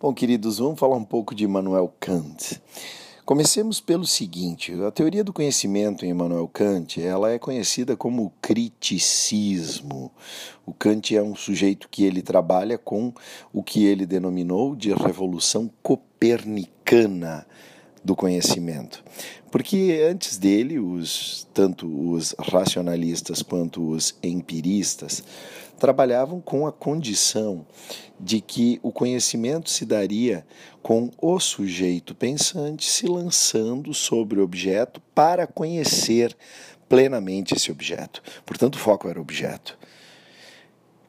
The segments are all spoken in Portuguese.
Bom, queridos, vamos falar um pouco de Immanuel Kant. Comecemos pelo seguinte: a teoria do conhecimento em Immanuel Kant, ela é conhecida como criticismo. O Kant é um sujeito que ele trabalha com o que ele denominou de revolução copernicana do conhecimento. Porque antes dele, os, tanto os racionalistas quanto os empiristas trabalhavam com a condição de que o conhecimento se daria com o sujeito pensante se lançando sobre o objeto para conhecer plenamente esse objeto. Portanto, o foco era o objeto.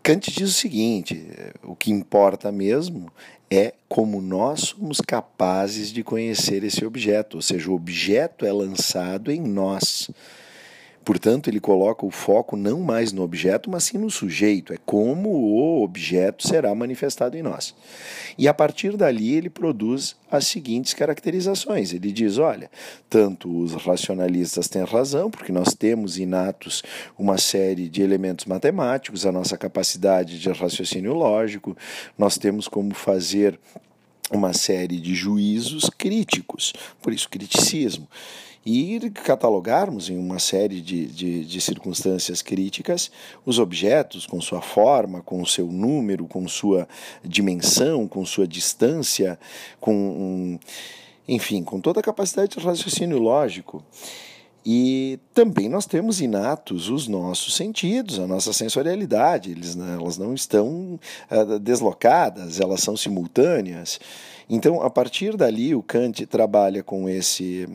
Kant diz o seguinte: o que importa mesmo é como nós somos capazes de conhecer esse objeto, ou seja, o objeto é lançado em nós. Portanto, ele coloca o foco não mais no objeto, mas sim no sujeito. É como o objeto será manifestado em nós. E a partir dali ele produz as seguintes caracterizações. Ele diz: olha, tanto os racionalistas têm razão, porque nós temos inatos uma série de elementos matemáticos, a nossa capacidade de raciocínio lógico, nós temos como fazer uma série de juízos críticos, por isso criticismo e catalogarmos em uma série de, de, de, circunstâncias críticas os objetos com sua forma, com seu número, com sua dimensão, com sua distância, com, enfim, com toda a capacidade de raciocínio lógico. E também nós temos inatos os nossos sentidos, a nossa sensorialidade, eles, né, elas não estão uh, deslocadas, elas são simultâneas. Então, a partir dali, o Kant trabalha com esse,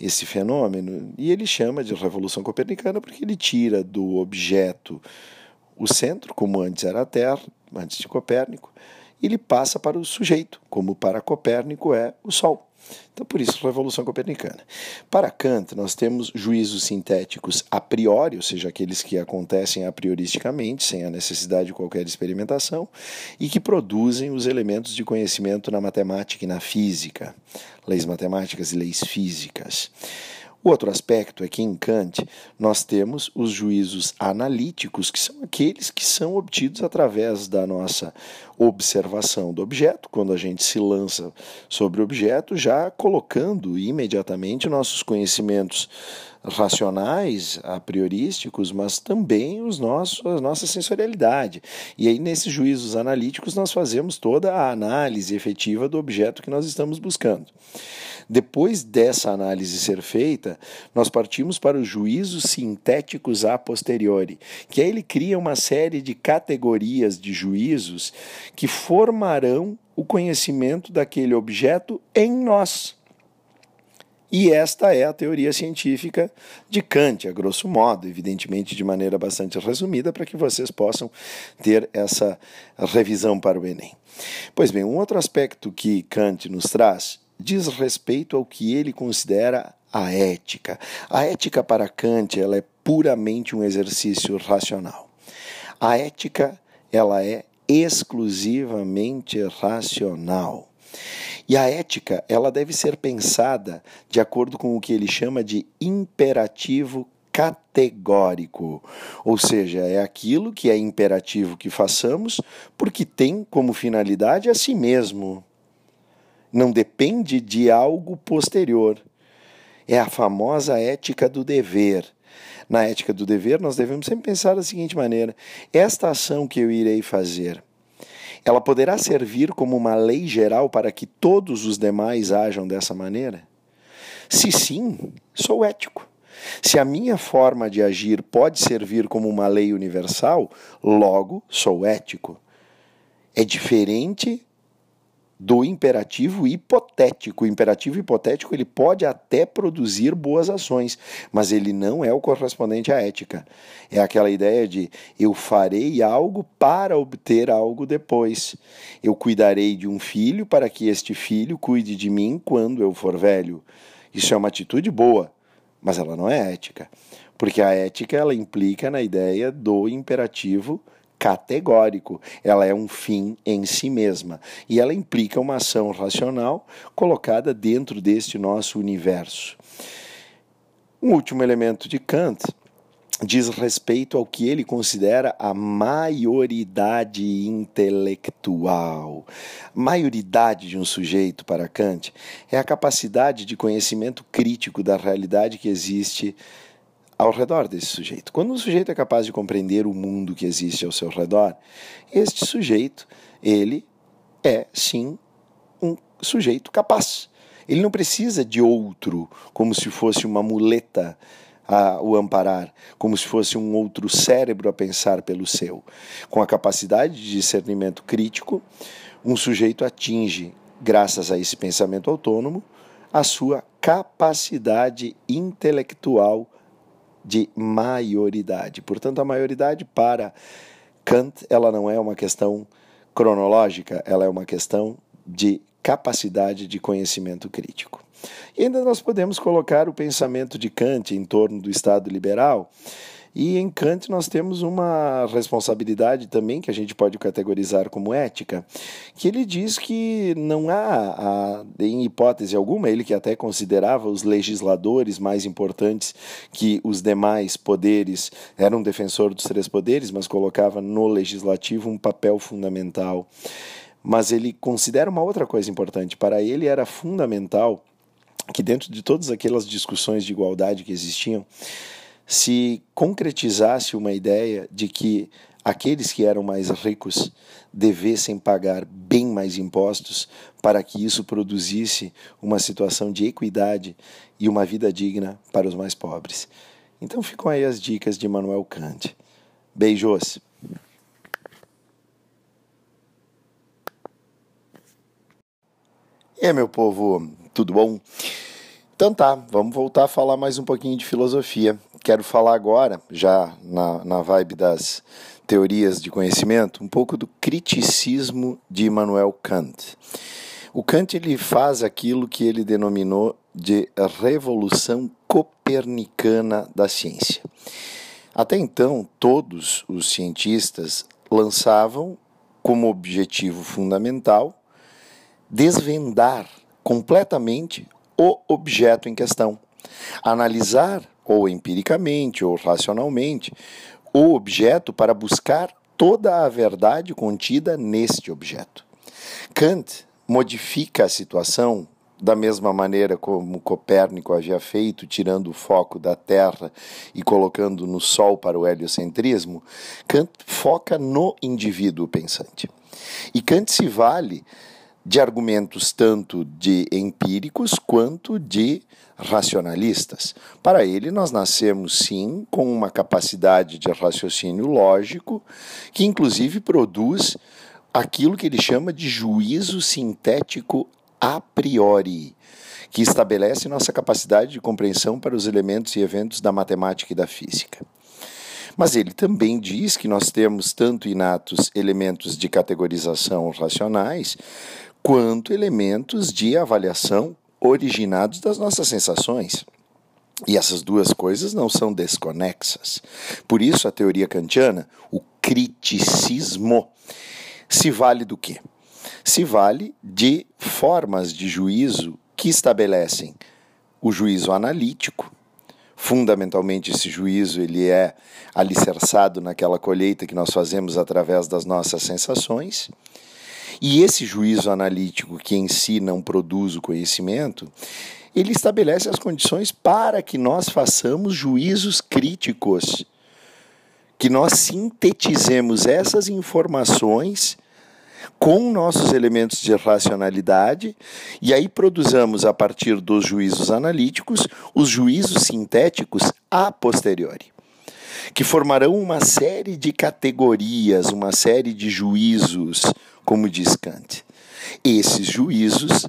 esse fenômeno e ele chama de revolução copernicana porque ele tira do objeto o centro, como antes era a Terra, antes de Copérnico, e ele passa para o sujeito, como para Copérnico é o Sol. Então, por isso, Revolução Copernicana. Para Kant, nós temos juízos sintéticos a priori, ou seja, aqueles que acontecem a prioristicamente, sem a necessidade de qualquer experimentação, e que produzem os elementos de conhecimento na matemática e na física, leis matemáticas e leis físicas. O outro aspecto é que em Kant nós temos os juízos analíticos, que são aqueles que são obtidos através da nossa observação do objeto, quando a gente se lança sobre o objeto, já colocando imediatamente nossos conhecimentos racionais, a priorísticos, mas também os nossos, a nossa sensorialidade. E aí, nesses juízos analíticos, nós fazemos toda a análise efetiva do objeto que nós estamos buscando. Depois dessa análise ser feita, nós partimos para os juízos sintéticos a posteriori, que aí ele cria uma série de categorias de juízos que formarão o conhecimento daquele objeto em nós. E esta é a teoria científica de Kant, a grosso modo, evidentemente de maneira bastante resumida, para que vocês possam ter essa revisão para o Enem. Pois bem, um outro aspecto que Kant nos traz diz respeito ao que ele considera a ética. A ética para Kant ela é puramente um exercício racional. A ética ela é exclusivamente racional. E a ética ela deve ser pensada de acordo com o que ele chama de imperativo categórico, ou seja, é aquilo que é imperativo que façamos porque tem como finalidade a si mesmo não depende de algo posterior. É a famosa ética do dever. Na ética do dever, nós devemos sempre pensar da seguinte maneira: esta ação que eu irei fazer, ela poderá servir como uma lei geral para que todos os demais ajam dessa maneira? Se sim, sou ético. Se a minha forma de agir pode servir como uma lei universal, logo sou ético. É diferente do imperativo hipotético. O imperativo hipotético ele pode até produzir boas ações, mas ele não é o correspondente à ética. É aquela ideia de eu farei algo para obter algo depois. Eu cuidarei de um filho para que este filho cuide de mim quando eu for velho. Isso é uma atitude boa, mas ela não é ética, porque a ética ela implica na ideia do imperativo categórico, ela é um fim em si mesma e ela implica uma ação racional colocada dentro deste nosso universo. Um último elemento de Kant diz respeito ao que ele considera a maioridade intelectual. Maioridade de um sujeito, para Kant, é a capacidade de conhecimento crítico da realidade que existe ao redor desse sujeito. Quando um sujeito é capaz de compreender o mundo que existe ao seu redor, este sujeito, ele é sim um sujeito capaz. Ele não precisa de outro, como se fosse uma muleta a o amparar, como se fosse um outro cérebro a pensar pelo seu. Com a capacidade de discernimento crítico, um sujeito atinge, graças a esse pensamento autônomo, a sua capacidade intelectual de maioridade. Portanto, a maioridade para Kant, ela não é uma questão cronológica, ela é uma questão de capacidade de conhecimento crítico. E ainda nós podemos colocar o pensamento de Kant em torno do Estado liberal. E em Kant nós temos uma responsabilidade também que a gente pode categorizar como ética, que ele diz que não há, há, em hipótese alguma, ele que até considerava os legisladores mais importantes que os demais poderes, era um defensor dos três poderes, mas colocava no legislativo um papel fundamental. Mas ele considera uma outra coisa importante. Para ele era fundamental que dentro de todas aquelas discussões de igualdade que existiam, se concretizasse uma ideia de que aqueles que eram mais ricos devessem pagar bem mais impostos para que isso produzisse uma situação de equidade e uma vida digna para os mais pobres. Então ficam aí as dicas de Manuel Kant. Beijos! E aí, meu povo, tudo bom? Então tá, vamos voltar a falar mais um pouquinho de filosofia. Quero falar agora, já na, na vibe das teorias de conhecimento, um pouco do criticismo de Immanuel Kant. O Kant ele faz aquilo que ele denominou de revolução copernicana da ciência. Até então, todos os cientistas lançavam como objetivo fundamental desvendar completamente o objeto em questão. Analisar, ou empiricamente, ou racionalmente, o objeto para buscar toda a verdade contida neste objeto. Kant modifica a situação da mesma maneira como Copérnico havia feito, tirando o foco da Terra e colocando no Sol para o heliocentrismo, Kant foca no indivíduo pensante. E Kant se vale de argumentos tanto de empíricos quanto de racionalistas. Para ele, nós nascemos sim com uma capacidade de raciocínio lógico que, inclusive, produz aquilo que ele chama de juízo sintético a priori, que estabelece nossa capacidade de compreensão para os elementos e eventos da matemática e da física. Mas ele também diz que nós temos tanto inatos elementos de categorização racionais, quanto elementos de avaliação originados das nossas sensações. E essas duas coisas não são desconexas. Por isso, a teoria kantiana, o criticismo, se vale do quê? Se vale de formas de juízo que estabelecem o juízo analítico. Fundamentalmente, esse juízo ele é alicerçado naquela colheita que nós fazemos através das nossas sensações e esse juízo analítico, que em si não produz o conhecimento, ele estabelece as condições para que nós façamos juízos críticos, que nós sintetizemos essas informações com nossos elementos de racionalidade e aí produzamos a partir dos juízos analíticos os juízos sintéticos a posteriori, que formarão uma série de categorias, uma série de juízos como diz Kant. Esses juízos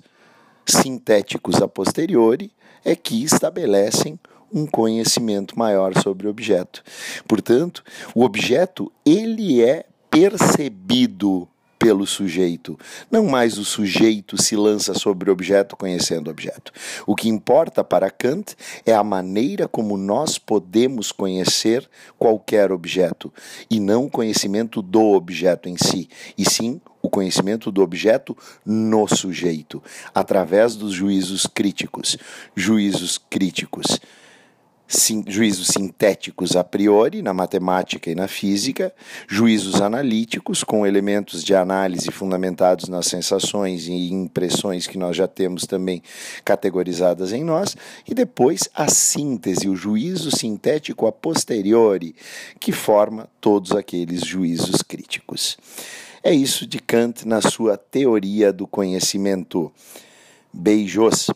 sintéticos a posteriori é que estabelecem um conhecimento maior sobre o objeto. Portanto, o objeto ele é percebido pelo sujeito. Não mais o sujeito se lança sobre o objeto conhecendo o objeto. O que importa para Kant é a maneira como nós podemos conhecer qualquer objeto, e não o conhecimento do objeto em si, e sim o conhecimento do objeto no sujeito, através dos juízos críticos. Juízos críticos sim, juízos sintéticos a priori, na matemática e na física, juízos analíticos, com elementos de análise fundamentados nas sensações e impressões que nós já temos também categorizadas em nós, e depois a síntese, o juízo sintético a posteriori, que forma todos aqueles juízos críticos. É isso de Kant na sua teoria do conhecimento. Beijos.